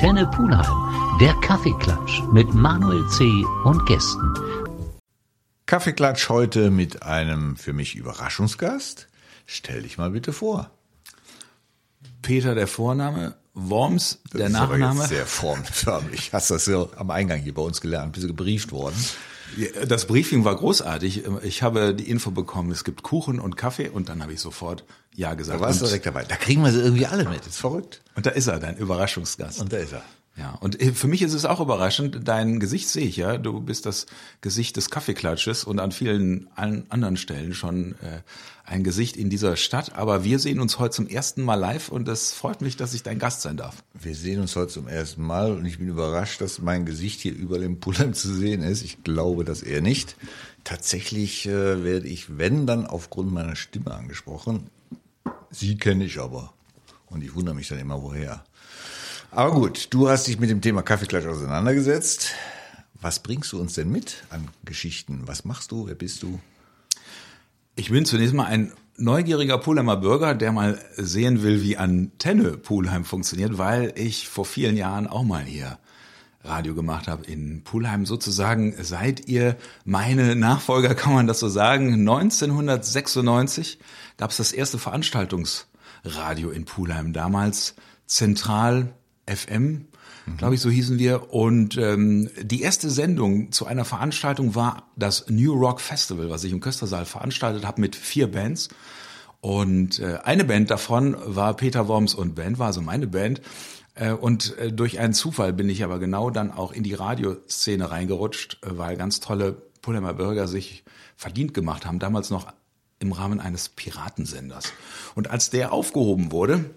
Antenne Pulheim, der Kaffeeklatsch mit Manuel C. und Gästen. Kaffeeklatsch heute mit einem für mich Überraschungsgast. Stell dich mal bitte vor. Peter der Vorname, Worms der das Nachname. Ist sehr formförmig. Hast das ja am Eingang hier bei uns gelernt, bist du gebrieft worden. Das Briefing war großartig. Ich habe die Info bekommen, es gibt Kuchen und Kaffee und dann habe ich sofort Ja gesagt. Da warst du direkt dabei. Da kriegen wir sie irgendwie alle mit. Das ist verrückt. Und da ist er, dein Überraschungsgast. Und da ist er. Ja, und äh, für mich ist es auch überraschend, dein Gesicht sehe ich ja. Du bist das Gesicht des Kaffeeklatsches und an vielen anderen Stellen schon äh, ein Gesicht in dieser Stadt. Aber wir sehen uns heute zum ersten Mal live und es freut mich, dass ich dein Gast sein darf. Wir sehen uns heute zum ersten Mal und ich bin überrascht, dass mein Gesicht hier überall im Pullheim zu sehen ist. Ich glaube das eher nicht. Tatsächlich äh, werde ich, wenn, dann aufgrund meiner Stimme angesprochen. Sie kenne ich aber. Und ich wundere mich dann immer, woher. Aber gut, du hast dich mit dem Thema Kaffeeklatsch auseinandergesetzt. Was bringst du uns denn mit an Geschichten? Was machst du? Wer bist du? Ich bin zunächst mal ein neugieriger Pulheimer Bürger, der mal sehen will, wie Antenne Pulheim funktioniert, weil ich vor vielen Jahren auch mal hier Radio gemacht habe in Pulheim. Sozusagen seid ihr meine Nachfolger, kann man das so sagen. 1996 gab es das erste Veranstaltungsradio in Pulheim. Damals zentral FM, mhm. glaube ich, so hießen wir. Und ähm, die erste Sendung zu einer Veranstaltung war das New Rock Festival, was ich im Köstersaal veranstaltet habe mit vier Bands. Und äh, eine Band davon war Peter Worms und Band, war also meine Band. Äh, und äh, durch einen Zufall bin ich aber genau dann auch in die Radioszene reingerutscht, äh, weil ganz tolle Pulheimer Bürger sich verdient gemacht haben, damals noch im Rahmen eines Piratensenders. Und als der aufgehoben wurde,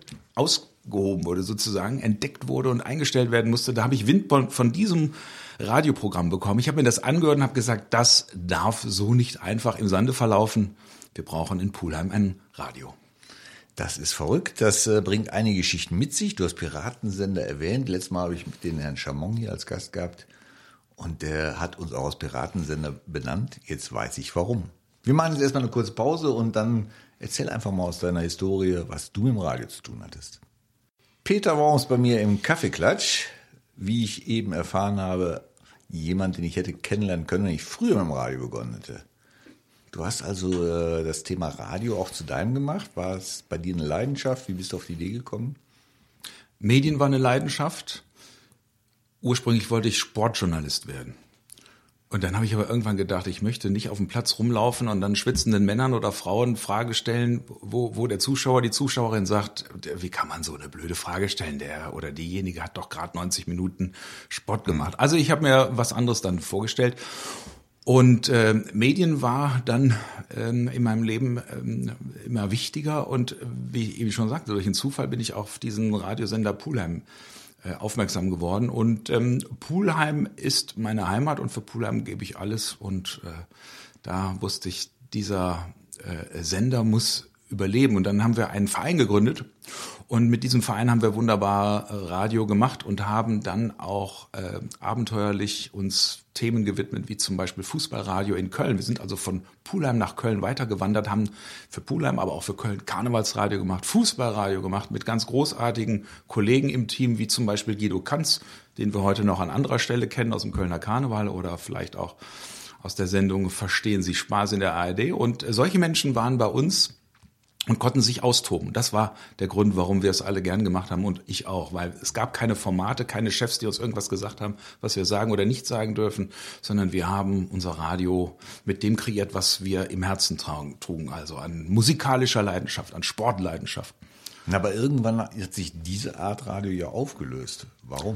ausgehoben wurde sozusagen, entdeckt wurde und eingestellt werden musste, da habe ich Wind von diesem Radioprogramm bekommen. Ich habe mir das angehört und habe gesagt, das darf so nicht einfach im Sande verlaufen. Wir brauchen in Pulheim ein Radio. Das ist verrückt. Das äh, bringt einige Geschichten mit sich. Du hast Piratensender erwähnt. Letztes Mal habe ich den Herrn Chamon hier als Gast gehabt. Und der hat uns auch als Piratensender benannt. Jetzt weiß ich warum. Wir machen jetzt erstmal eine kurze Pause und dann erzähl einfach mal aus deiner Historie, was du im Radio zu tun hattest. Peter Worms bei mir im Kaffeeklatsch. Wie ich eben erfahren habe, jemand, den ich hätte kennenlernen können, wenn ich früher mit dem Radio begonnen hätte. Du hast also äh, das Thema Radio auch zu deinem gemacht. War es bei dir eine Leidenschaft? Wie bist du auf die Idee gekommen? Medien war eine Leidenschaft. Ursprünglich wollte ich Sportjournalist werden. Und dann habe ich aber irgendwann gedacht, ich möchte nicht auf dem Platz rumlaufen und dann schwitzenden Männern oder Frauen Frage stellen, wo, wo der Zuschauer, die Zuschauerin sagt, wie kann man so eine blöde Frage stellen? Der oder diejenige hat doch gerade 90 Minuten Sport gemacht. Also ich habe mir was anderes dann vorgestellt. Und äh, Medien war dann ähm, in meinem Leben ähm, immer wichtiger. Und wie ich eben schon sagte, durch einen Zufall bin ich auf diesen Radiosender Pulheim äh, aufmerksam geworden. Und ähm, Pulheim ist meine Heimat und für Pulheim gebe ich alles. Und äh, da wusste ich, dieser äh, Sender muss überleben. Und dann haben wir einen Verein gegründet. Und mit diesem Verein haben wir wunderbar äh, Radio gemacht und haben dann auch äh, abenteuerlich uns Themen gewidmet, wie zum Beispiel Fußballradio in Köln. Wir sind also von Pulheim nach Köln weitergewandert, haben für Pulheim, aber auch für Köln Karnevalsradio gemacht, Fußballradio gemacht mit ganz großartigen Kollegen im Team, wie zum Beispiel Guido Kanz, den wir heute noch an anderer Stelle kennen aus dem Kölner Karneval oder vielleicht auch aus der Sendung Verstehen Sie Spaß in der ARD. Und solche Menschen waren bei uns und konnten sich austoben. Das war der Grund, warum wir es alle gern gemacht haben und ich auch, weil es gab keine Formate, keine Chefs, die uns irgendwas gesagt haben, was wir sagen oder nicht sagen dürfen, sondern wir haben unser Radio mit dem kreiert, was wir im Herzen trugen, also an musikalischer Leidenschaft, an Sportleidenschaft. Aber irgendwann hat sich diese Art Radio ja aufgelöst. Warum?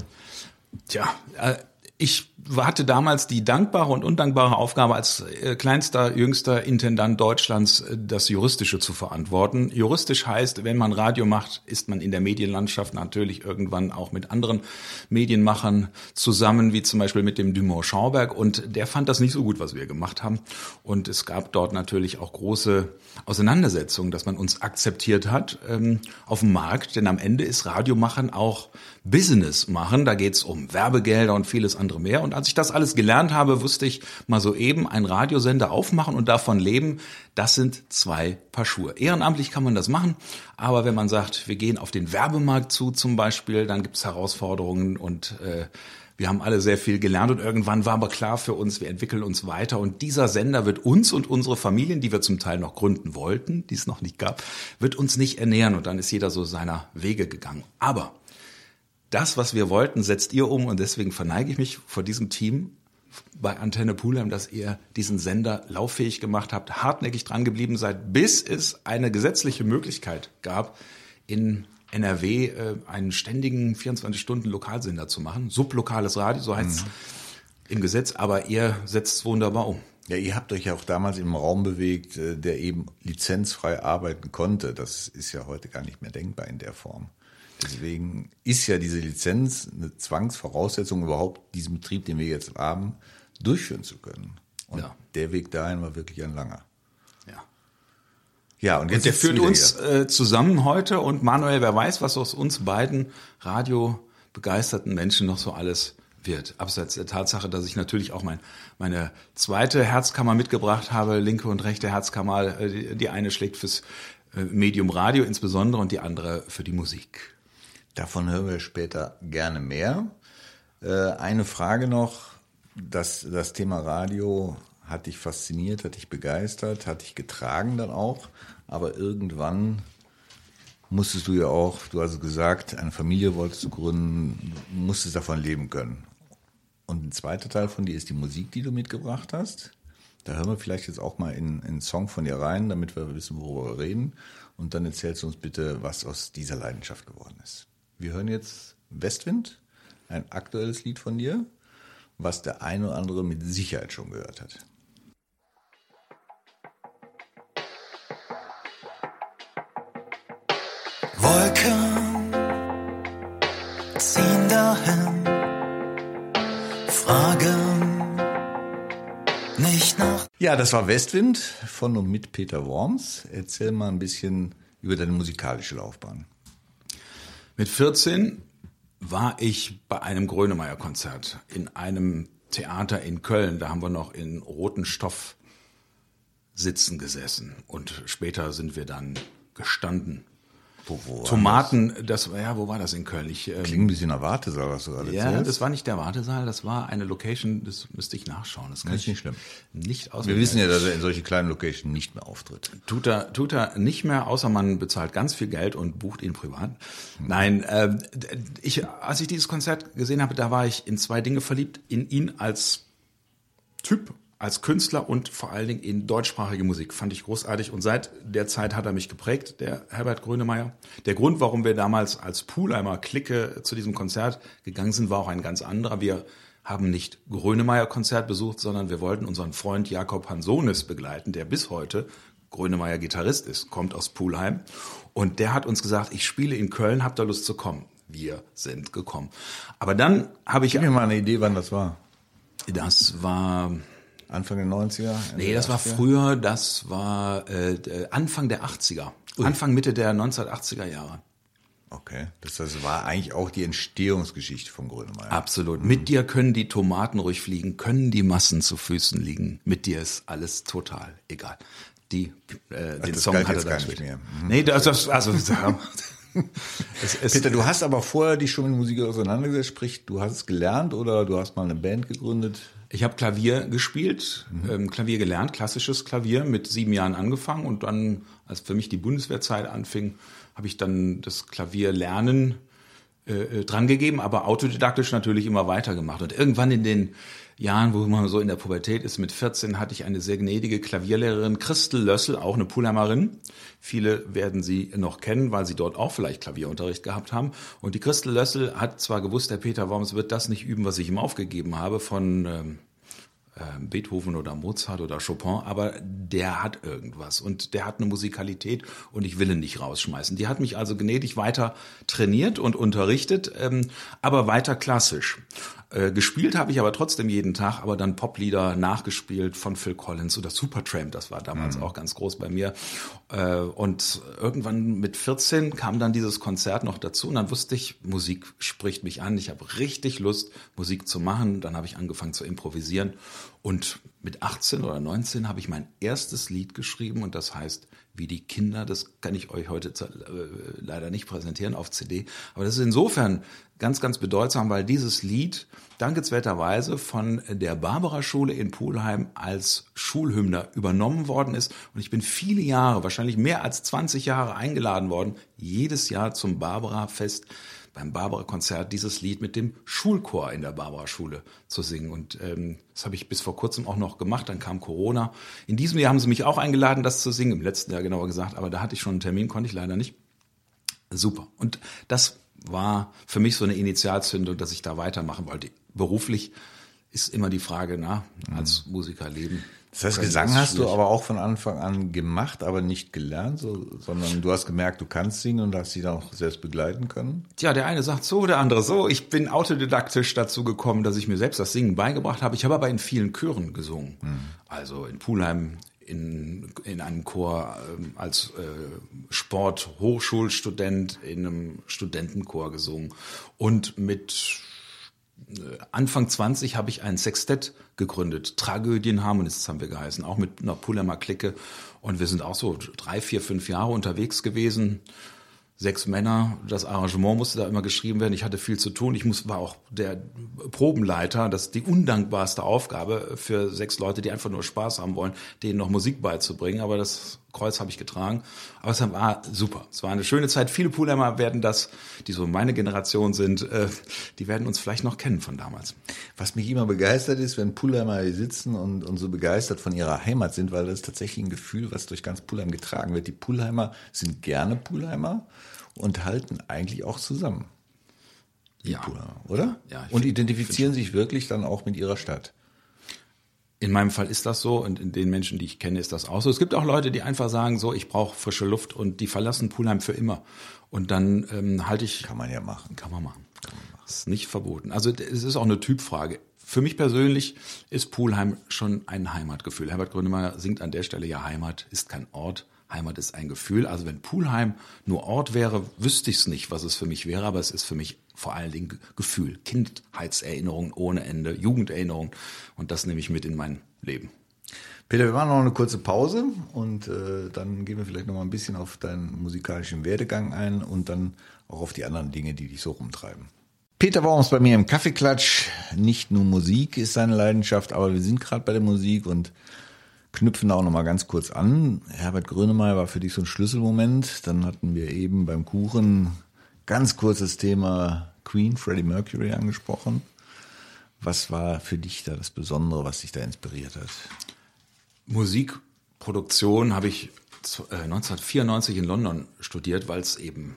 Tja, äh, ich hatte damals die dankbare und undankbare Aufgabe, als äh, kleinster, jüngster Intendant Deutschlands äh, das Juristische zu verantworten. Juristisch heißt, wenn man Radio macht, ist man in der Medienlandschaft natürlich irgendwann auch mit anderen Medienmachern zusammen, wie zum Beispiel mit dem Dumont Schauberg. Und der fand das nicht so gut, was wir gemacht haben. Und es gab dort natürlich auch große Auseinandersetzungen, dass man uns akzeptiert hat ähm, auf dem Markt. Denn am Ende ist Radiomachen auch Business machen. Da geht's um Werbegelder und vieles andere andere mehr. Und als ich das alles gelernt habe, wusste ich mal so eben einen Radiosender aufmachen und davon leben. Das sind zwei Paar Schuhe. Ehrenamtlich kann man das machen, aber wenn man sagt, wir gehen auf den Werbemarkt zu zum Beispiel, dann gibt es Herausforderungen und äh, wir haben alle sehr viel gelernt und irgendwann war aber klar für uns, wir entwickeln uns weiter und dieser Sender wird uns und unsere Familien, die wir zum Teil noch gründen wollten, die es noch nicht gab, wird uns nicht ernähren und dann ist jeder so seiner Wege gegangen. Aber das, was wir wollten, setzt ihr um und deswegen verneige ich mich vor diesem Team bei Antenne Pulheim, dass ihr diesen Sender lauffähig gemacht habt, hartnäckig dran geblieben seid, bis es eine gesetzliche Möglichkeit gab, in NRW äh, einen ständigen 24-Stunden-Lokalsender zu machen. Sublokales Radio, so heißt es mhm. im Gesetz, aber ihr setzt es wunderbar um. Ja, ihr habt euch ja auch damals im Raum bewegt, äh, der eben lizenzfrei arbeiten konnte. Das ist ja heute gar nicht mehr denkbar in der Form. Deswegen ist ja diese Lizenz eine Zwangsvoraussetzung, überhaupt diesen Betrieb, den wir jetzt haben, durchführen zu können. Und ja. der Weg dahin war wirklich ein langer. Ja. Ja, und jetzt und der führt uns äh, zusammen heute und Manuel, wer weiß, was aus uns beiden radiobegeisterten Menschen noch so alles wird. Abseits der Tatsache, dass ich natürlich auch mein, meine zweite Herzkammer mitgebracht habe, linke und rechte Herzkammer. Äh, die, eine schlägt fürs äh, Medium Radio insbesondere und die andere für die Musik. Davon hören wir später gerne mehr. Äh, eine Frage noch. Das, das Thema Radio hat dich fasziniert, hat dich begeistert, hat dich getragen dann auch. Aber irgendwann musstest du ja auch, du hast gesagt, eine Familie wolltest du gründen, musstest davon leben können. Und ein zweiter Teil von dir ist die Musik, die du mitgebracht hast. Da hören wir vielleicht jetzt auch mal in, in einen Song von dir rein, damit wir wissen, worüber wir reden. Und dann erzählst du uns bitte, was aus dieser Leidenschaft geworden ist. Wir hören jetzt Westwind, ein aktuelles Lied von dir, was der eine oder andere mit Sicherheit schon gehört hat. Wolken ziehen dahin, fragen nicht nach. Ja, das war Westwind von und mit Peter Worms. Erzähl mal ein bisschen über deine musikalische Laufbahn. Mit 14 war ich bei einem Grönemeyer-Konzert in einem Theater in Köln. Da haben wir noch in roten Stoff sitzen gesessen und später sind wir dann gestanden wo, wo Tomaten, das? war ja, wo war das in Köln? Ich, ähm, Klingt ein bisschen nach Wartesaal, was du gerade Ja, erzählst. das war nicht der Wartesaal, das war eine Location, das müsste ich nachschauen. Das, kann das ist nicht schlimm. Nicht aus. Wir wissen ja, dass er in solche kleinen Locations nicht mehr auftritt. Tut er, tut er nicht mehr, außer man bezahlt ganz viel Geld und bucht ihn privat. Hm. Nein, äh, ich, als ich dieses Konzert gesehen habe, da war ich in zwei Dinge verliebt. In ihn als Typ als Künstler und vor allen Dingen in deutschsprachige Musik. Fand ich großartig. Und seit der Zeit hat er mich geprägt, der Herbert Grönemeyer. Der Grund, warum wir damals als Poolheimer Clique zu diesem Konzert gegangen sind, war auch ein ganz anderer. Wir haben nicht Grönemeyer Konzert besucht, sondern wir wollten unseren Freund Jakob Hansonis begleiten, der bis heute Grönemeyer Gitarrist ist, kommt aus Poolheim. Und der hat uns gesagt, ich spiele in Köln, habt ihr Lust zu kommen? Wir sind gekommen. Aber dann habe ich... Gib mir mal eine Idee, wann das war. Das war Anfang der 90er? Nee, das 80er? war früher, das war äh, Anfang der 80er. Ui. Anfang, Mitte der 1980er Jahre. Okay, das, das war eigentlich auch die Entstehungsgeschichte von Grönemeyer. Absolut. Mhm. Mit dir können die Tomaten ruhig fliegen, können die Massen zu Füßen liegen. Mit dir ist alles total egal. Die, äh, den Song hat er dann nicht mehr. Mhm. Nee, das, das also es, es, Peter, du hast aber vorher dich schon mit Musik auseinandergesetzt, sprich, du hast es gelernt oder du hast mal eine Band gegründet? Ich habe Klavier gespielt, mhm. ähm, Klavier gelernt, klassisches Klavier, mit sieben Jahren angefangen und dann, als für mich die Bundeswehrzeit anfing, habe ich dann das Klavierlernen äh, äh, drangegeben, aber autodidaktisch natürlich immer weitergemacht. Und irgendwann in den Jahren, wo man so in der Pubertät ist, mit 14 hatte ich eine sehr gnädige Klavierlehrerin, Christel Lössel, auch eine Pulheimerin. Viele werden sie noch kennen, weil sie dort auch vielleicht Klavierunterricht gehabt haben. Und die Christel Lössel hat zwar gewusst, der Peter Worms wird das nicht üben, was ich ihm aufgegeben habe, von ähm, äh, Beethoven oder Mozart oder Chopin, aber der hat irgendwas und der hat eine Musikalität und ich will ihn nicht rausschmeißen. Die hat mich also gnädig weiter trainiert und unterrichtet, ähm, aber weiter klassisch. Äh, gespielt habe ich aber trotzdem jeden Tag, aber dann Poplieder nachgespielt von Phil Collins oder Supertramp, das war damals mhm. auch ganz groß bei mir. Äh, und irgendwann mit 14 kam dann dieses Konzert noch dazu und dann wusste ich, Musik spricht mich an. Ich habe richtig Lust, Musik zu machen. Dann habe ich angefangen zu improvisieren und mit 18 oder 19 habe ich mein erstes Lied geschrieben und das heißt wie die Kinder. Das kann ich euch heute äh, leider nicht präsentieren auf CD. Aber das ist insofern ganz, ganz bedeutsam, weil dieses Lied dankenswerterweise von der Barbara-Schule in Pulheim als Schulhymner übernommen worden ist. Und ich bin viele Jahre, wahrscheinlich mehr als 20 Jahre eingeladen worden, jedes Jahr zum Barbara-Fest beim Barbara-Konzert dieses Lied mit dem Schulchor in der Barbara-Schule zu singen. Und ähm, das habe ich bis vor kurzem auch noch gemacht. Dann kam Corona. In diesem Jahr haben sie mich auch eingeladen, das zu singen. Im letzten Jahr genauer gesagt. Aber da hatte ich schon einen Termin, konnte ich leider nicht. Super. Und das war für mich so eine Initialzündung, dass ich da weitermachen wollte. Beruflich ist immer die Frage, na, als Musiker leben. Das heißt, Gesang hast du aber auch von Anfang an gemacht, aber nicht gelernt, so, sondern du hast gemerkt, du kannst singen und hast dich dann auch selbst begleiten können? Tja, der eine sagt so, der andere so. Ich bin autodidaktisch dazu gekommen, dass ich mir selbst das Singen beigebracht habe. Ich habe aber in vielen Chören gesungen. Hm. Also in Pulheim, in, in einem Chor ähm, als äh, Sport-Hochschulstudent in einem Studentenchor gesungen und mit Anfang 20 habe ich ein Sextett gegründet. Tragödienharmonists haben wir geheißen, auch mit einer Pullemer Clique. Und wir sind auch so drei, vier, fünf Jahre unterwegs gewesen sechs Männer. Das Arrangement musste da immer geschrieben werden. Ich hatte viel zu tun. Ich muss, war auch der Probenleiter. Das ist die undankbarste Aufgabe für sechs Leute, die einfach nur Spaß haben wollen, denen noch Musik beizubringen. Aber das Kreuz habe ich getragen. Aber es war super. Es war eine schöne Zeit. Viele Poolheimer werden das, die so meine Generation sind, äh, die werden uns vielleicht noch kennen von damals. Was mich immer begeistert ist, wenn Poolheimer hier sitzen und, und so begeistert von ihrer Heimat sind, weil das ist tatsächlich ein Gefühl, was durch ganz Poolheim getragen wird. Die Poolheimer sind gerne Poolheimer und halten eigentlich auch zusammen. Ja. Poolheimer, oder? Ja. Und identifizieren sich wirklich dann auch mit ihrer Stadt. In meinem Fall ist das so und in den Menschen, die ich kenne, ist das auch so. Es gibt auch Leute, die einfach sagen, so, ich brauche frische Luft und die verlassen Pulheim für immer. Und dann ähm, halte ich. Kann man ja machen. Kann man machen. Kann man machen. Ist nicht verboten. Also es ist auch eine Typfrage. Für mich persönlich ist Pulheim schon ein Heimatgefühl. Herbert Grönemeyer singt an der Stelle ja Heimat ist kein Ort, Heimat ist ein Gefühl. Also wenn Pulheim nur Ort wäre, wüsste ich es nicht, was es für mich wäre, aber es ist für mich vor allen Dingen Gefühl, Kindheitserinnerungen ohne Ende, Jugenderinnerungen und das nehme ich mit in mein Leben. Peter, wir machen noch eine kurze Pause und äh, dann gehen wir vielleicht noch mal ein bisschen auf deinen musikalischen Werdegang ein und dann auch auf die anderen Dinge, die dich so rumtreiben. Peter war uns bei mir im Kaffeeklatsch. Nicht nur Musik ist seine Leidenschaft, aber wir sind gerade bei der Musik und knüpfen da auch noch mal ganz kurz an. Herbert Grönemeyer war für dich so ein Schlüsselmoment. Dann hatten wir eben beim Kuchen ganz kurzes Thema Queen, Freddie Mercury angesprochen. Was war für dich da das Besondere, was dich da inspiriert hat? Musikproduktion habe ich 1994 äh, in London studiert, weil es eben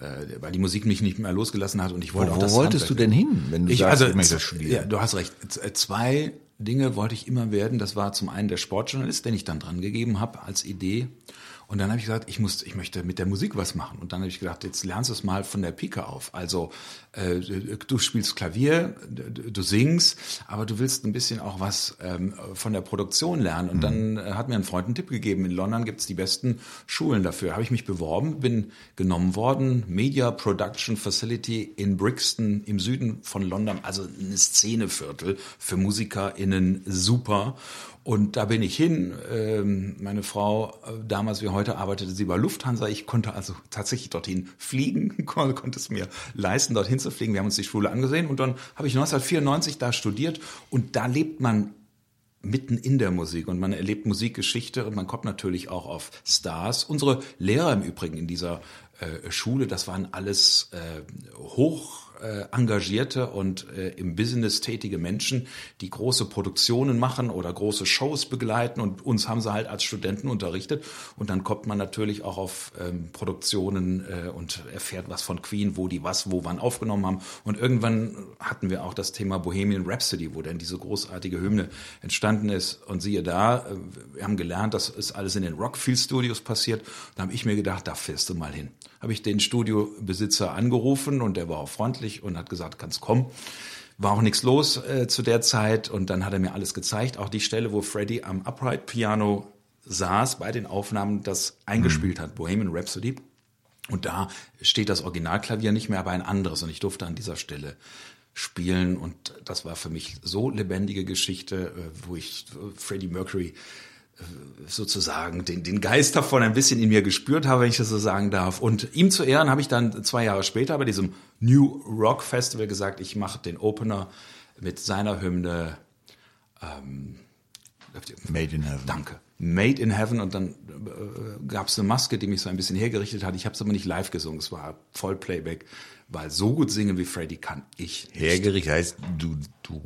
äh, weil die Musik mich nicht mehr losgelassen hat und ich wollte wo, auch das Wo wolltest Handwerk. du denn hin, wenn du ich, sagst, also, ich möchte das? Ja, du hast recht. Zwei Dinge wollte ich immer werden. Das war zum einen der Sportjournalist, den ich dann dran gegeben habe als Idee. Und dann habe ich gesagt, ich muss, ich möchte mit der Musik was machen. Und dann habe ich gedacht, jetzt lernst du es mal von der Pike auf. Also äh, du spielst Klavier, du, singst, aber du willst ein bisschen auch was ähm, von der Produktion lernen. Und mhm. dann äh, hat mir ein Freund einen Tipp gegeben. In London gibt's die besten Schulen dafür. Habe ich mich beworben, bin genommen worden. Media Production Facility in Brixton im Süden von London, also ein Szeneviertel für MusikerInnen super. Und da bin ich hin. Ähm, meine Frau, äh, damals wie heute, arbeitete sie bei Lufthansa. Ich konnte also tatsächlich dorthin fliegen, konnte es mir leisten, dorthin zu fliegen. Wir haben uns die Schule angesehen und dann habe ich 1994 da studiert und da lebt man mitten in der Musik und man erlebt Musikgeschichte und man kommt natürlich auch auf Stars. Unsere Lehrer im Übrigen in dieser äh, Schule. Das waren alles äh, hoch äh, engagierte und äh, im Business tätige Menschen, die große Produktionen machen oder große Shows begleiten und uns haben sie halt als Studenten unterrichtet. Und dann kommt man natürlich auch auf ähm, Produktionen äh, und erfährt was von Queen, wo die was, wo wann aufgenommen haben. Und irgendwann hatten wir auch das Thema Bohemian Rhapsody, wo denn diese großartige Hymne entstanden ist. Und siehe da, äh, wir haben gelernt, das ist alles in den Rockfield Studios passiert, da habe ich mir gedacht, da fährst du mal hin. Habe ich den Studiobesitzer angerufen und der war auch freundlich und hat gesagt, kannst kommen. War auch nichts los äh, zu der Zeit und dann hat er mir alles gezeigt, auch die Stelle, wo Freddie am Upright Piano saß bei den Aufnahmen, das eingespielt hat, Bohemian Rhapsody. Und da steht das Originalklavier nicht mehr, aber ein anderes. Und ich durfte an dieser Stelle spielen. Und das war für mich so lebendige Geschichte, äh, wo ich Freddie Mercury sozusagen den, den Geist davon ein bisschen in mir gespürt habe, wenn ich das so sagen darf. Und ihm zu Ehren habe ich dann zwei Jahre später bei diesem New Rock Festival gesagt, ich mache den Opener mit seiner Hymne ähm, Made in Heaven. Danke. Made in Heaven und dann äh, gab es eine Maske, die mich so ein bisschen hergerichtet hat. Ich habe es aber nicht live gesungen, es war Vollplayback, weil so gut singen wie Freddy kann ich nicht. Hergerichtet heißt, du, du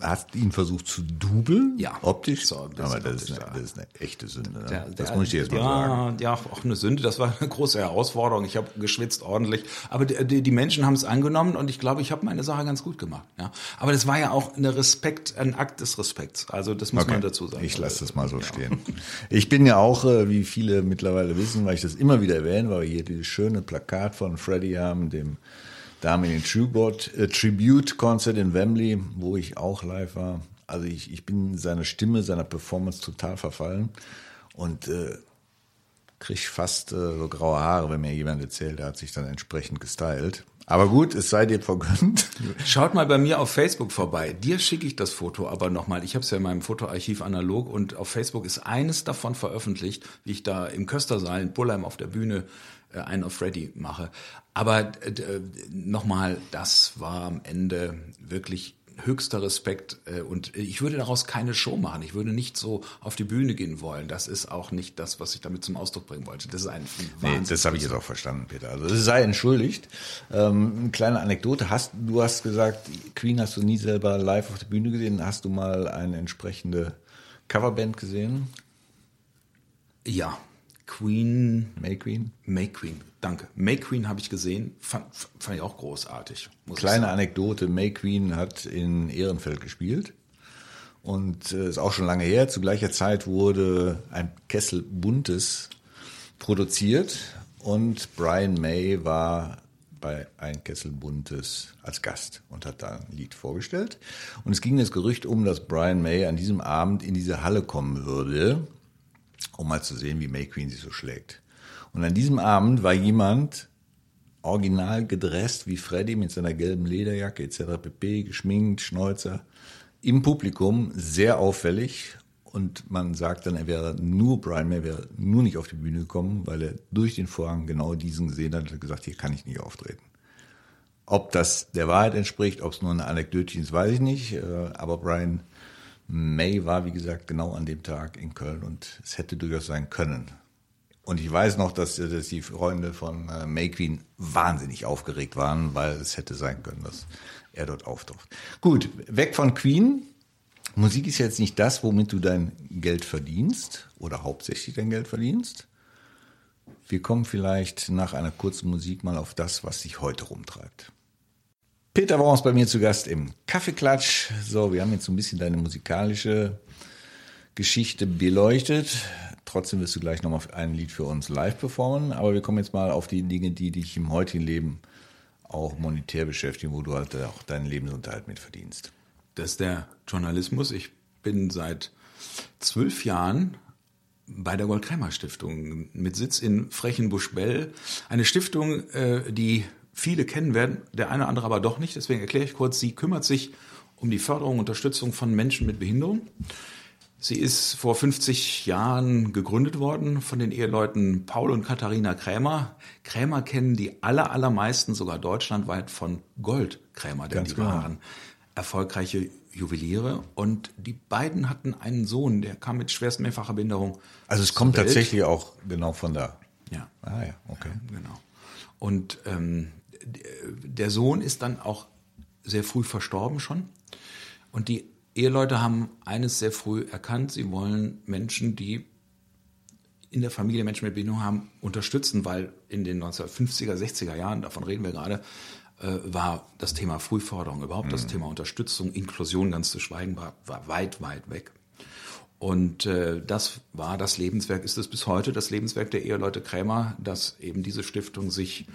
hast ihn versucht zu dubeln? Ja. Optisch? So, das Aber das ist, eine, ja. das ist eine echte Sünde. Ne? Der- das der- muss ich dir jetzt mal ja, sagen. Ja, auch eine Sünde. Das war eine große Herausforderung. Ich habe geschwitzt ordentlich. Aber die, die, Menschen haben es angenommen und ich glaube, ich habe meine Sache ganz gut gemacht. Ja. Aber das war ja auch eine Respekt, ein Akt des Respekts. Also das muss man dazu sagen. Ich lasse das mal so stehen. Ich bin ja auch, äh, wie viele mittlerweile wissen, weil ich das immer wieder erwähne, weil wir hier dieses schöne Plakat von Freddie haben, dem Damien Tribute, äh, Tribute Concert in Wembley, wo ich auch live war. Also ich, ich bin seiner Stimme, seiner Performance total verfallen und äh, krieg fast äh, so graue Haare, wenn mir jemand erzählt, der hat sich dann entsprechend gestylt. Aber gut, es sei dir vergönnt. Schaut mal bei mir auf Facebook vorbei. Dir schicke ich das Foto aber nochmal. Ich habe es ja in meinem Fotoarchiv analog und auf Facebook ist eines davon veröffentlicht, wie ich da im Köstersaal in Bullheim auf der Bühne äh, einen auf Freddy mache. Aber äh, äh, nochmal, das war am Ende wirklich höchster Respekt äh, und ich würde daraus keine Show machen. Ich würde nicht so auf die Bühne gehen wollen. Das ist auch nicht das, was ich damit zum Ausdruck bringen wollte. Das ist ein Nee, Wahnsinn. das habe ich jetzt auch verstanden, Peter. Also es sei entschuldigt. Ähm, eine kleine Anekdote. Hast, du hast gesagt, Queen hast du nie selber live auf der Bühne gesehen. Hast du mal eine entsprechende Coverband gesehen? Ja, Queen May Queen? May Queen, danke. May Queen habe ich gesehen, fand, fand ich auch großartig. Kleine. Anekdote. May Queen hat in Ehrenfeld gespielt. Und äh, ist auch schon lange her. Zu gleicher Zeit wurde ein Kessel Buntes produziert und Brian May war bei Ein Kessel Buntes als Gast und hat da ein Lied vorgestellt. Und es ging das Gerücht um, dass Brian May an diesem Abend in diese Halle kommen würde, um mal zu sehen, wie May Queen sich so schlägt. Und an diesem Abend war jemand original gedresst wie Freddy mit seiner gelben Lederjacke etc. pp, geschminkt, Schnäuzer, im Publikum sehr auffällig und man sagt dann, er wäre nur, Brian May wäre nur nicht auf die Bühne gekommen, weil er durch den Vorhang genau diesen gesehen hat und gesagt, hier kann ich nicht auftreten. Ob das der Wahrheit entspricht, ob es nur eine Anekdötchen ist, weiß ich nicht, äh, aber Brian May war, wie gesagt, genau an dem Tag in Köln und es hätte durchaus sein können. Und ich weiß noch, dass, dass die Freunde von äh, May Queen wahnsinnig aufgeregt waren, weil es hätte sein können, dass er dort auftaucht. Gut, weg von Queen. Musik ist jetzt nicht das, womit du dein Geld verdienst oder hauptsächlich dein Geld verdienst. Wir kommen vielleicht nach einer kurzen Musik mal auf das, was sich heute rumtreibt. Peter Worms bei mir zu Gast im Kaffeeklatsch. So, wir haben jetzt so ein bisschen deine musikalische Geschichte beleuchtet. Trotzdem wirst du gleich nochmal ein Lied für uns live performen. Aber wir kommen jetzt mal auf die Dinge, die dich im heutigen Leben auch monetär beschäftigen, wo du halt auch deinen Lebensunterhalt mit verdienst. Das ist der Journalismus. Ich bin seit zwölf Jahren bei der Gold-Krämer Stiftung mit Sitz in Frechenbusch-Bell. Eine Stiftung, äh, die viele kennen werden, der eine oder andere aber doch nicht. Deswegen erkläre ich kurz, sie kümmert sich um die Förderung und Unterstützung von Menschen mit Behinderung. Sie ist vor 50 Jahren gegründet worden von den Eheleuten Paul und Katharina Krämer. Krämer kennen die aller, allermeisten sogar deutschlandweit von Gold Krämer, denn Ganz die genau. waren erfolgreiche Juweliere und die beiden hatten einen Sohn, der kam mit schwerst mehrfacher Behinderung. Also es kommt Welt. tatsächlich auch genau von da. Ja, Ah ja, okay. genau. Und ähm, der Sohn ist dann auch sehr früh verstorben schon. Und die Eheleute haben eines sehr früh erkannt, sie wollen Menschen, die in der Familie Menschen mit Behinderung haben, unterstützen, weil in den 1950er, 60er Jahren, davon reden wir gerade, äh, war das Thema Frühförderung, überhaupt mhm. das Thema Unterstützung, Inklusion ganz zu schweigen, war, war weit, weit weg. Und äh, das war das Lebenswerk, ist es bis heute das Lebenswerk der Eheleute Krämer, dass eben diese Stiftung sich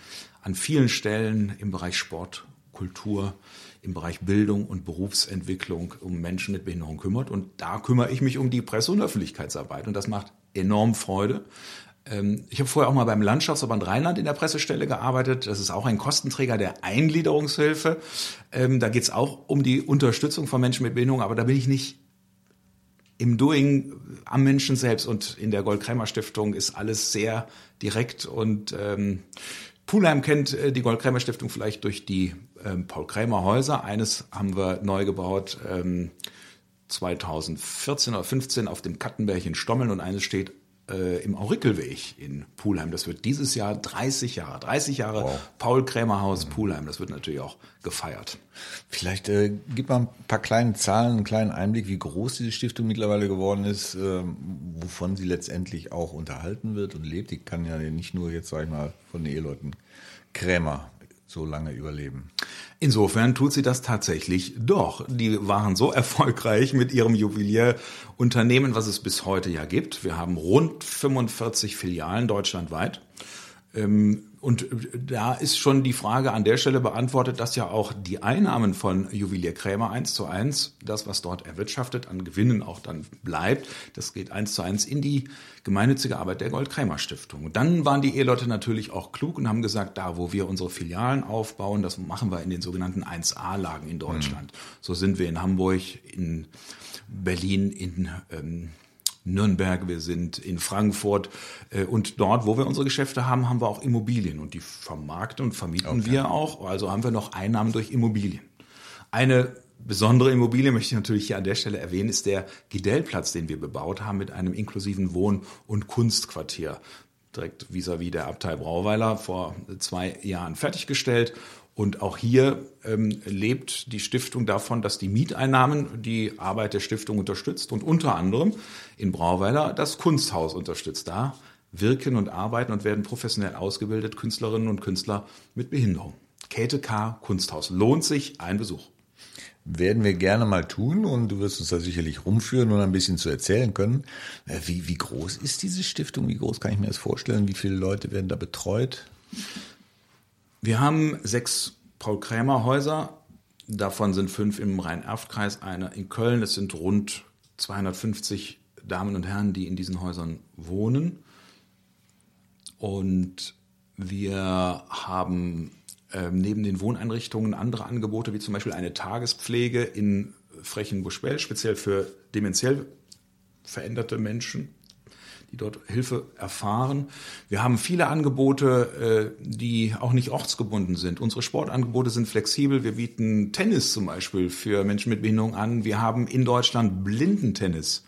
an vielen Stellen im Bereich Sport, Kultur, im Bereich Bildung und Berufsentwicklung um Menschen mit Behinderung kümmert. Und da kümmere ich mich um die Presse- und Öffentlichkeitsarbeit. Und das macht enorm Freude. Ähm, ich habe vorher auch mal beim Landschaftsverband Rheinland in der Pressestelle gearbeitet. Das ist auch ein Kostenträger der Eingliederungshilfe. Ähm, da geht es auch um die Unterstützung von Menschen mit Behinderung, aber da bin ich nicht im Doing am Menschen selbst. Und in der Gold-Krämer Stiftung ist alles sehr direkt und ähm, Pulheim kennt äh, die Gold-Krämer Stiftung vielleicht durch die ähm, Paul-Krämer Häuser. Eines haben wir neu gebaut ähm, 2014 oder 15 auf dem Kattenberg in Stommeln und eines steht äh, im Aurikelweg in Pulheim. Das wird dieses Jahr 30 Jahre. 30 Jahre wow. Paul Krämer Haus Pulheim. Das wird natürlich auch gefeiert. Vielleicht äh, gib mal ein paar kleine Zahlen, einen kleinen Einblick, wie groß diese Stiftung mittlerweile geworden ist, äh, wovon sie letztendlich auch unterhalten wird und lebt. Die kann ja nicht nur jetzt, sag ich mal, von den Eheleuten Krämer so lange überleben. Insofern tut sie das tatsächlich doch. Die waren so erfolgreich mit ihrem Juwelierunternehmen, was es bis heute ja gibt. Wir haben rund 45 Filialen deutschlandweit. Ähm, und da ist schon die Frage an der Stelle beantwortet, dass ja auch die Einnahmen von Juwelier Krämer eins zu eins, das, was dort erwirtschaftet, an Gewinnen auch dann bleibt, das geht eins zu eins in die gemeinnützige Arbeit der Gold-Krämer Stiftung. Und dann waren die Eheleute natürlich auch klug und haben gesagt, da, wo wir unsere Filialen aufbauen, das machen wir in den sogenannten 1A-Lagen in Deutschland. Mhm. So sind wir in Hamburg, in Berlin, in ähm, Nürnberg, wir sind in Frankfurt äh, und dort, wo wir unsere Geschäfte haben, haben wir auch Immobilien und die vermarkten und vermieten okay. wir auch. Also haben wir noch Einnahmen durch Immobilien. Eine besondere Immobilie möchte ich natürlich hier an der Stelle erwähnen, ist der Gidellplatz, den wir bebaut haben mit einem inklusiven Wohn- und Kunstquartier direkt vis-à-vis -vis der Abtei Brauweiler vor zwei Jahren fertiggestellt und auch hier ähm, lebt die Stiftung davon, dass die Mieteinnahmen die Arbeit der Stiftung unterstützt und unter anderem in Brauweiler das Kunsthaus unterstützt. Da wirken und arbeiten und werden professionell ausgebildet Künstlerinnen und Künstler mit Behinderung. Käthe K. Kunsthaus. Lohnt sich ein Besuch. Werden wir gerne mal tun und du wirst uns da sicherlich rumführen und ein bisschen zu erzählen können. Äh, wie, wie groß ist diese Stiftung? Wie groß kann ich mir das vorstellen? Wie viele Leute werden da betreut? Wir haben sechs Paul-Krämer-Häuser. Davon sind fünf im Rhein-Erft-Kreis, einer in Köln. Es sind rund 250 Damen und Herren, die in diesen Häusern wohnen. Und wir haben äh, neben den Wohneinrichtungen andere Angebote, wie zum Beispiel eine Tagespflege in Frechenbusch-Bell, speziell für dementiell veränderte Menschen die dort Hilfe erfahren. Wir haben viele Angebote, äh, die auch nicht ortsgebunden sind. Unsere Sportangebote sind flexibel. Wir bieten Tennis zum Beispiel für Menschen mit Behinderung an. Wir haben in Deutschland Blindentennis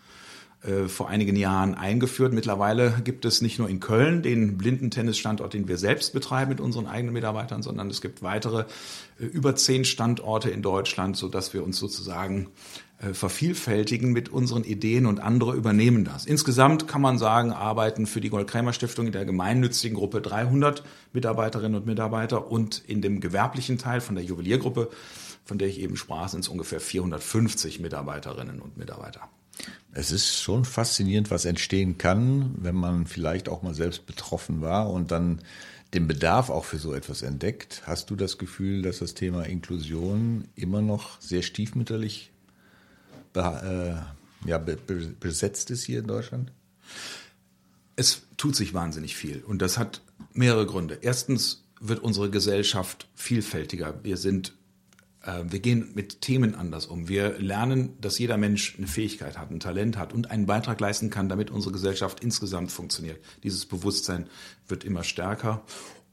äh, vor einigen Jahren eingeführt. Mittlerweile gibt es nicht nur in Köln den Blindentennisstandort, den wir selbst betreiben mit unseren eigenen Mitarbeitern, sondern es gibt weitere äh, über zehn Standorte in Deutschland, so dass wir uns sozusagen vervielfältigen mit unseren Ideen und andere übernehmen das. Insgesamt kann man sagen, arbeiten für die Gold-Krämer-Stiftung in der gemeinnützigen Gruppe 300 Mitarbeiterinnen und Mitarbeiter und in dem gewerblichen Teil von der Juweliergruppe, von der ich eben sprach, sind es ungefähr 450 Mitarbeiterinnen und Mitarbeiter. Es ist schon faszinierend, was entstehen kann, wenn man vielleicht auch mal selbst betroffen war und dann den Bedarf auch für so etwas entdeckt. Hast du das Gefühl, dass das Thema Inklusion immer noch sehr stiefmütterlich äh, ja, besetzt ist hier in Deutschland? Es tut sich wahnsinnig viel und das hat mehrere Gründe. Erstens wird unsere Gesellschaft vielfältiger. Wir sind äh, wir gehen mit Themen anders um. Wir lernen, dass jeder Mensch eine Fähigkeit hat, ein Talent hat und einen Beitrag leisten kann, damit unsere Gesellschaft insgesamt funktioniert. Dieses Bewusstsein wird immer stärker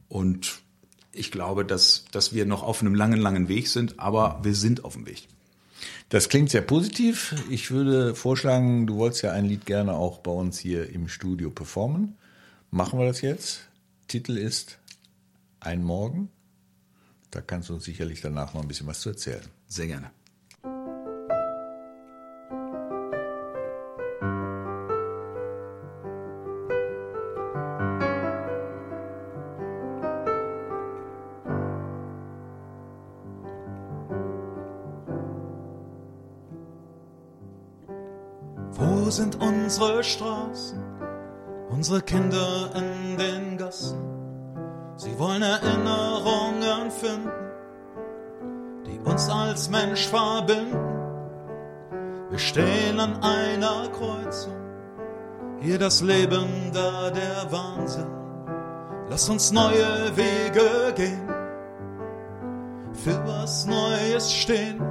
und ich glaube, dass, dass wir noch auf einem langen, langen Weg sind, aber wir sind auf dem Weg. Das klingt sehr positiv. Ich würde vorschlagen, du wolltest ja ein Lied gerne auch bei uns hier im Studio performen. Machen wir das jetzt? Titel ist Ein Morgen. Da kannst du uns sicherlich danach noch ein bisschen was zu erzählen. Sehr gerne. Sind unsere Straßen, unsere Kinder in den Gassen? Sie wollen Erinnerungen finden, die uns als Mensch verbinden. Wir stehen an einer Kreuzung, hier das Leben, da der Wahnsinn. Lass uns neue Wege gehen, für was Neues stehen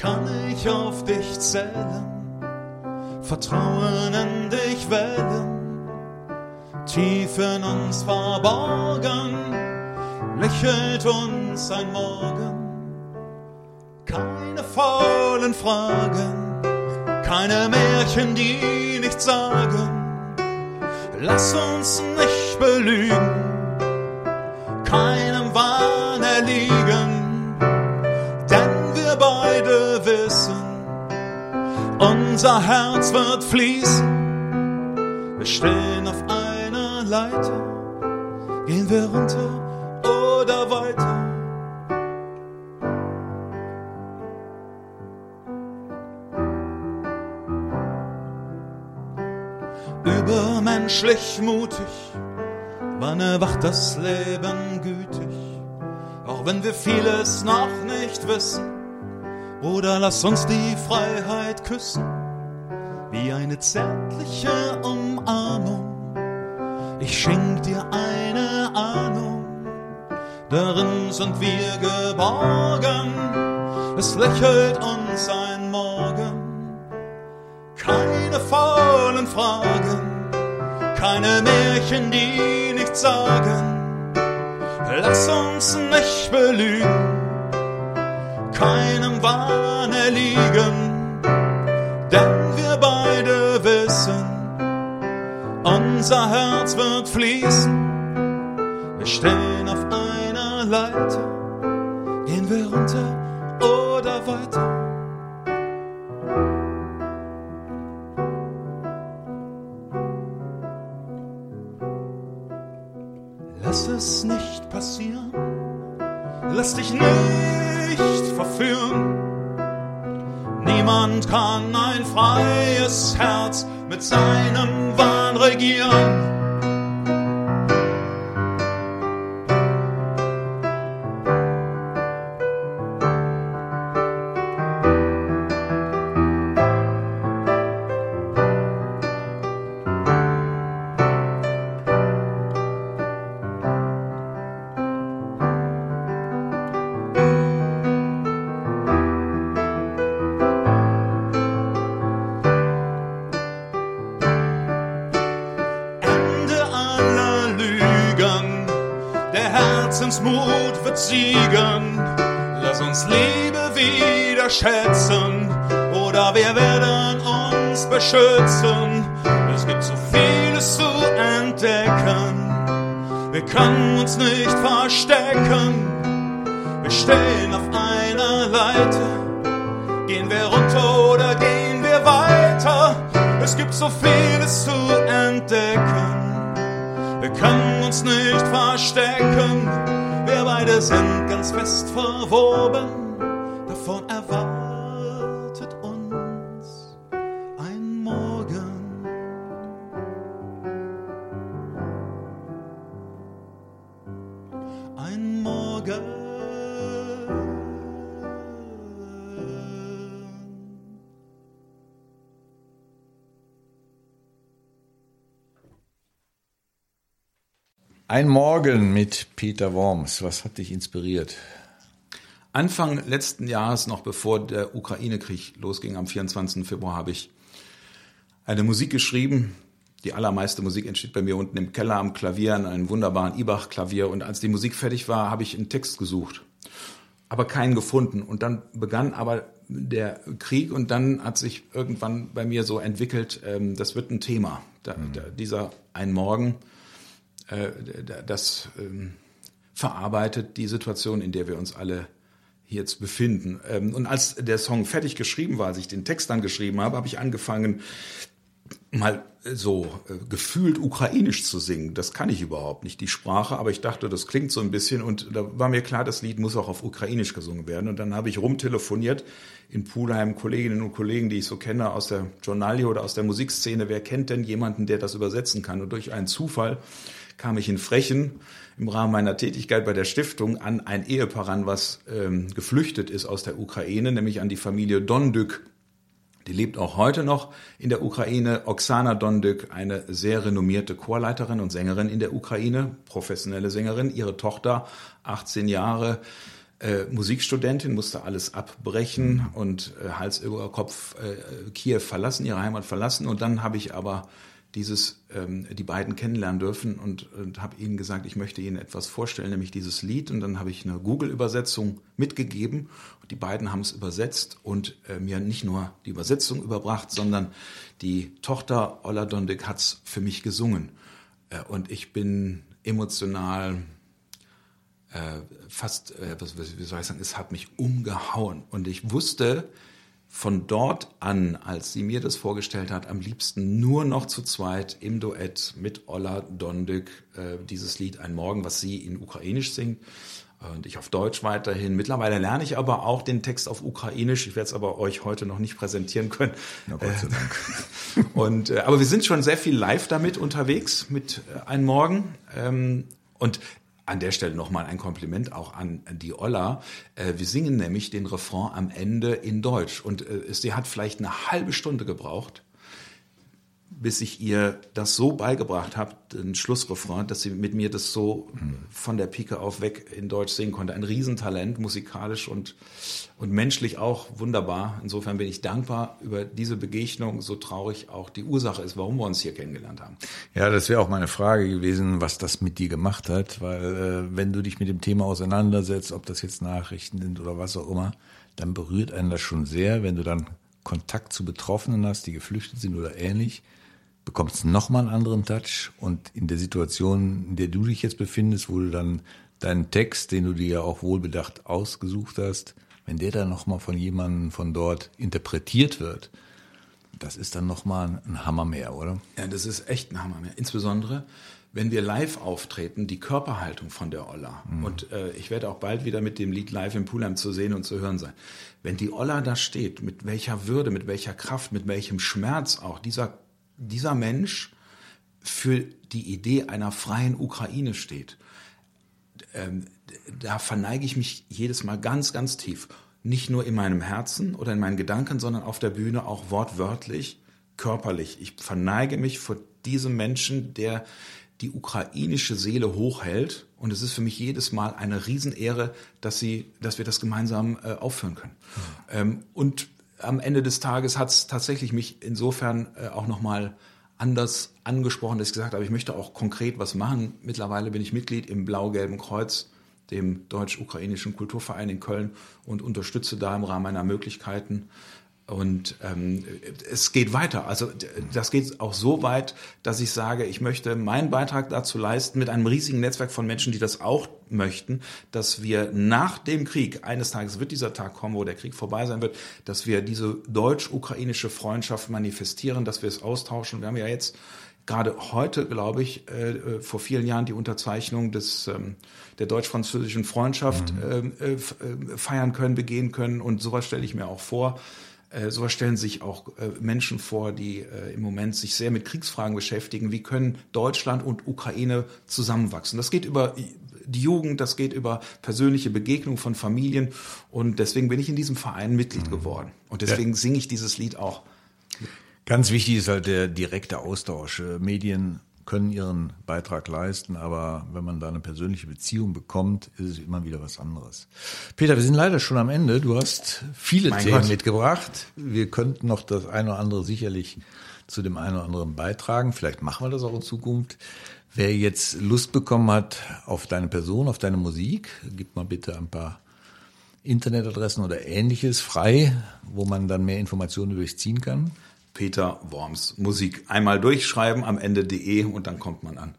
kann ich auf dich zählen, Vertrauen in dich wählen, tief in uns verborgen, lächelt uns ein Morgen. Keine faulen Fragen, keine Märchen, die nichts sagen, lass uns nicht belügen, keinem Wahn erliegen unser Herz wird fließen. Wir stehen auf einer Leiter, gehen wir runter oder weiter. Übermenschlich mutig, wann erwacht das Leben gütig, auch wenn wir vieles noch nicht wissen oder lass uns die Freiheit küssen, wie eine zärtliche Umarmung. Ich schenk dir eine Ahnung, darin sind wir geborgen. Es lächelt uns ein Morgen, keine faulen Fragen, keine Märchen, die nichts sagen. Lass uns nicht belügen keinem Wahn erliegen, unser Herz wird fließen. Wir stehen auf einer Leiter, gehen wir runter oder weiter. Lass es nicht passieren, lass dich nicht verführen. Niemand kann ein freies Herz mit seinem Wahn andere Guillaume. Wird siegen. Lass uns Liebe wieder schätzen oder wir werden uns beschützen. Es gibt so vieles zu entdecken. Wir können uns nicht verstecken. Wir stehen auf einer Leiter. Gehen wir runter oder gehen wir weiter? Es gibt so vieles zu entdecken. Wir können uns nicht verstecken, wir beide sind ganz fest verwoben, davon erwartet Ein Morgen mit Peter Worms. Was hat dich inspiriert? Anfang letzten Jahres, noch bevor der Ukraine-Krieg losging, am 24. Februar, habe ich eine Musik geschrieben. Die allermeiste Musik entsteht bei mir unten im Keller am Klavier, an einem wunderbaren Ibach-Klavier. Und als die Musik fertig war, habe ich einen Text gesucht, aber keinen gefunden. Und dann begann aber der Krieg und dann hat sich irgendwann bei mir so entwickelt, ähm, das wird ein Thema. Da, da, dieser Ein Morgen das ähm, verarbeitet die Situation, in der wir uns alle jetzt befinden. Ähm, und als der Song fertig geschrieben war, als ich den Text dann geschrieben habe, habe ich angefangen, mal so äh, gefühlt ukrainisch zu singen. Das kann ich überhaupt nicht, die Sprache, aber ich dachte, das klingt so ein bisschen und da war mir klar, das Lied muss auch auf ukrainisch gesungen werden. Und dann habe ich rumtelefoniert in Pulheim, Kolleginnen und Kollegen, die ich so kenne aus der Journalie oder aus der Musikszene. Wer kennt denn jemanden, der das übersetzen kann? Und durch einen Zufall kam ich in Frechen im Rahmen meiner Tätigkeit bei der Stiftung an ein Ehepaar ran, was ähm, geflüchtet ist aus der Ukraine, nämlich an die Familie Dondyk. Die lebt auch heute noch in der Ukraine. Oksana Dondyk, eine sehr renommierte Chorleiterin und Sängerin in der Ukraine, professionelle Sängerin. Ihre Tochter, 18 Jahre, äh, Musikstudentin, musste alles abbrechen und äh, Hals über Kopf äh, Kiew verlassen, ihre Heimat verlassen. Und dann habe ich aber dieses, ähm, die beiden kennenlernen dürfen und, und habe ihnen gesagt, ich möchte ihnen etwas vorstellen, nämlich dieses Lied. Und dann habe ich eine Google-Übersetzung mitgegeben. Die beiden haben es übersetzt und äh, mir nicht nur die Übersetzung überbracht, sondern die Tochter Ola Dondik hat es für mich gesungen. Äh, und ich bin emotional äh, fast, äh, wie soll ich sagen, es hat mich umgehauen. Und ich wusste, von dort an, als sie mir das vorgestellt hat, am liebsten nur noch zu zweit im Duett mit Ola Dondyk äh, dieses Lied Ein Morgen, was sie in Ukrainisch singt und ich auf Deutsch weiterhin. Mittlerweile lerne ich aber auch den Text auf Ukrainisch. Ich werde es aber euch heute noch nicht präsentieren können. Na Gott sei Dank. und, äh, aber wir sind schon sehr viel live damit unterwegs mit äh, Ein Morgen. Ähm, und an der Stelle nochmal ein Kompliment auch an die Olla. Äh, wir singen nämlich den Refrain am Ende in Deutsch. Und äh, sie hat vielleicht eine halbe Stunde gebraucht, bis ich ihr das so beigebracht habe, den Schlussrefrain, dass sie mit mir das so von der Pike auf weg in Deutsch singen konnte. Ein Riesentalent, musikalisch und, und menschlich auch wunderbar. Insofern bin ich dankbar über diese Begegnung, so traurig auch die Ursache ist, warum wir uns hier kennengelernt haben. Ja, das wäre auch meine Frage gewesen, was das mit dir gemacht hat, weil äh, wenn du dich mit dem Thema auseinandersetzt, ob das jetzt Nachrichten sind oder was auch immer, dann berührt einen das schon sehr, wenn du dann Kontakt zu Betroffenen hast, die geflüchtet sind oder ähnlich bekommst nochmal einen anderen Touch und in der Situation, in der du dich jetzt befindest, wo du dann deinen Text, den du dir ja auch wohlbedacht ausgesucht hast, wenn der dann nochmal von jemandem von dort interpretiert wird, das ist dann nochmal ein Hammer mehr, oder? Ja, das ist echt ein Hammer mehr. Insbesondere, wenn wir live auftreten, die Körperhaltung von der Olla. Mhm. Und äh, ich werde auch bald wieder mit dem Lied live im Pulheim zu sehen und zu hören sein. Wenn die Olla da steht, mit welcher Würde, mit welcher Kraft, mit welchem Schmerz auch dieser dieser Mensch für die Idee einer freien Ukraine steht, ähm, da verneige ich mich jedes Mal ganz, ganz tief. Nicht nur in meinem Herzen oder in meinen Gedanken, sondern auf der Bühne auch wortwörtlich, körperlich. Ich verneige mich vor diesem Menschen, der die ukrainische Seele hochhält. Und es ist für mich jedes Mal eine Riesenehre, dass, sie, dass wir das gemeinsam äh, aufführen können. Mhm. Ähm, und am Ende des Tages hat es tatsächlich mich insofern äh, auch nochmal anders angesprochen, dass ich gesagt habe, ich möchte auch konkret was machen. Mittlerweile bin ich Mitglied im Blau-Gelben Kreuz, dem deutsch-ukrainischen Kulturverein in Köln und unterstütze da im Rahmen meiner Möglichkeiten und ähm, es geht weiter. Also das geht auch so weit, dass ich sage, ich möchte meinen Beitrag dazu leisten, mit einem riesigen Netzwerk von Menschen, die das auch möchten, dass wir nach dem Krieg, eines Tages wird dieser Tag kommen, wo der Krieg vorbei sein wird, dass wir diese deutsch-ukrainische Freundschaft manifestieren, dass wir es austauschen. Wir haben ja jetzt gerade heute, glaube ich, äh, vor vielen Jahren die Unterzeichnung des, ähm, der deutsch-französischen Freundschaft mhm. äh, äh, feiern können, begehen können. Und sowas stelle ich mir auch vor äh, so stellen sich auch äh, Menschen vor, die äh, im Moment sich sehr mit Kriegsfragen beschäftigen. Wie können Deutschland und Ukraine zusammenwachsen? Das geht über die Jugend, das geht über persönliche Begegnung von Familien. Und deswegen bin ich in diesem Verein Mitglied mhm. geworden. Und deswegen ja. singe ich dieses Lied auch. Ganz wichtig ist halt der direkte Austausch. Medien können ihren Beitrag leisten, aber wenn man da eine persönliche Beziehung bekommt, ist es immer wieder was anderes. Peter, wir sind leider schon am Ende. Du hast viele mein Themen Gott. mitgebracht. Wir könnten noch das eine oder andere sicherlich zu dem einen oder anderen beitragen. Vielleicht machen wir das auch in Zukunft. Wer jetzt Lust bekommen hat auf deine Person, auf deine Musik, gib mal bitte ein paar Internetadressen oder ähnliches frei, wo man dann mehr Informationen durchziehen kann. Peter Worms Musik. Einmal durchschreiben, am Ende de und dann kommt man an.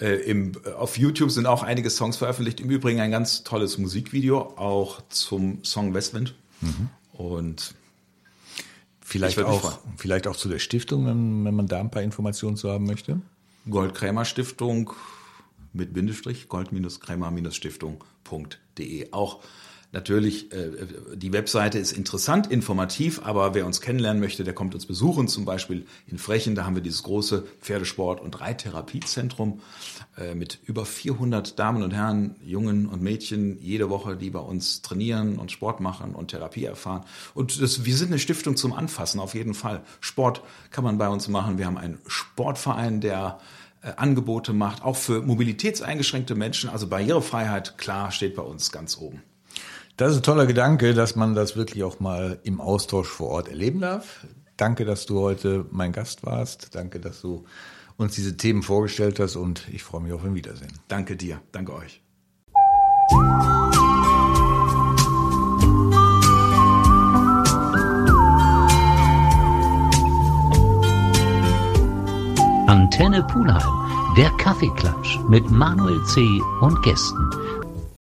Äh, im, auf YouTube sind auch einige Songs veröffentlicht. Im Übrigen ein ganz tolles Musikvideo, auch zum Song Westwind. Mhm. Und Vielleicht auch, vielleicht auch zu der Stiftung, wenn, wenn man da ein paar Informationen zu haben möchte. Goldkrämer Stiftung mit Bindestrich, gold-krämer-stiftung.de. Auch natürlich, äh, die Webseite ist interessant, informativ, aber wer uns kennenlernen möchte, der kommt uns besuchen, zum Beispiel in Frechen, da haben wir dieses große Pferdesport- und Reittherapiezentrum äh, mit über 400 Damen und Herren, Jungen und Mädchen jede Woche, die bei uns trainieren und Sport machen und Therapie erfahren. Und das, wir sind eine Stiftung zum Anfassen, auf jeden Fall. Sport kann man bei uns machen. Wir haben einen Sportverein, der äh, Angebote macht, auch für mobilitätseingeschränkte Menschen. Also Barrierefreiheit, klar, steht bei uns ganz oben. Das ist ein toller Gedanke, dass man das wirklich auch mal im Austausch vor Ort erleben darf. Danke, dass du heute mein Gast warst. Danke, dass du uns diese Themen vorgestellt hast und ich freue mich auf ein Wiedersehen. Danke dir, danke euch. Antenne Pulheim, der Kaffeeklatsch mit Manuel C. und Gästen.